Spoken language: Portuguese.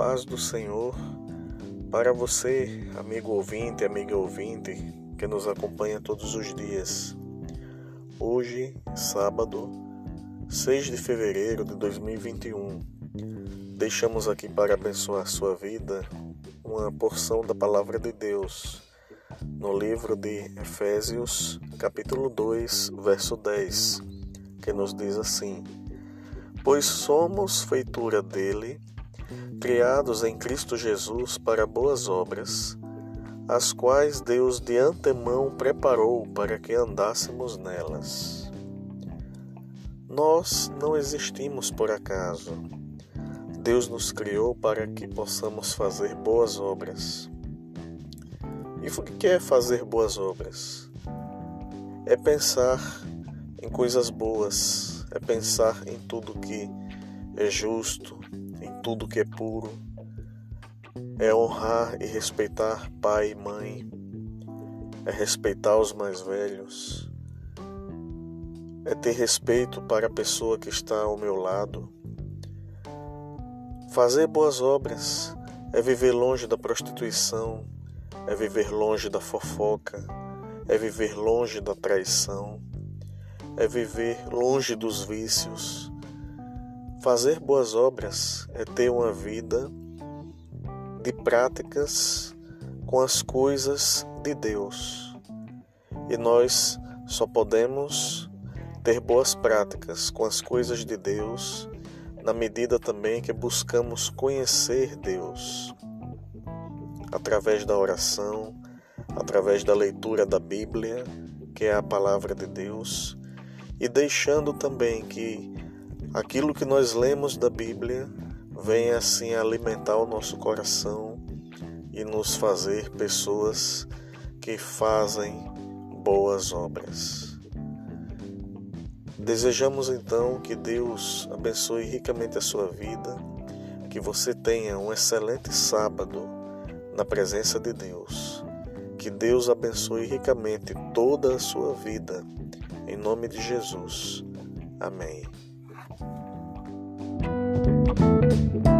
paz do Senhor para você, amigo ouvinte, amiga ouvinte, que nos acompanha todos os dias. Hoje, sábado, 6 de fevereiro de 2021, deixamos aqui para abençoar sua vida uma porção da palavra de Deus no livro de Efésios, capítulo 2, verso 10, que nos diz assim: Pois somos feitura dele criados em Cristo Jesus para boas obras, as quais Deus de antemão preparou para que andássemos nelas. Nós não existimos por acaso. Deus nos criou para que possamos fazer boas obras. E o que é fazer boas obras? É pensar em coisas boas, é pensar em tudo que é justo, tudo que é puro, é honrar e respeitar pai e mãe, é respeitar os mais velhos, é ter respeito para a pessoa que está ao meu lado. Fazer boas obras é viver longe da prostituição, é viver longe da fofoca, é viver longe da traição, é viver longe dos vícios Fazer boas obras é ter uma vida de práticas com as coisas de Deus. E nós só podemos ter boas práticas com as coisas de Deus na medida também que buscamos conhecer Deus através da oração, através da leitura da Bíblia, que é a palavra de Deus, e deixando também que aquilo que nós lemos da Bíblia venha assim alimentar o nosso coração e nos fazer pessoas que fazem boas obras. Desejamos então que Deus abençoe ricamente a sua vida, que você tenha um excelente sábado na presença de Deus. Que Deus abençoe ricamente toda a sua vida. Em nome de Jesus. Amém. Thank you.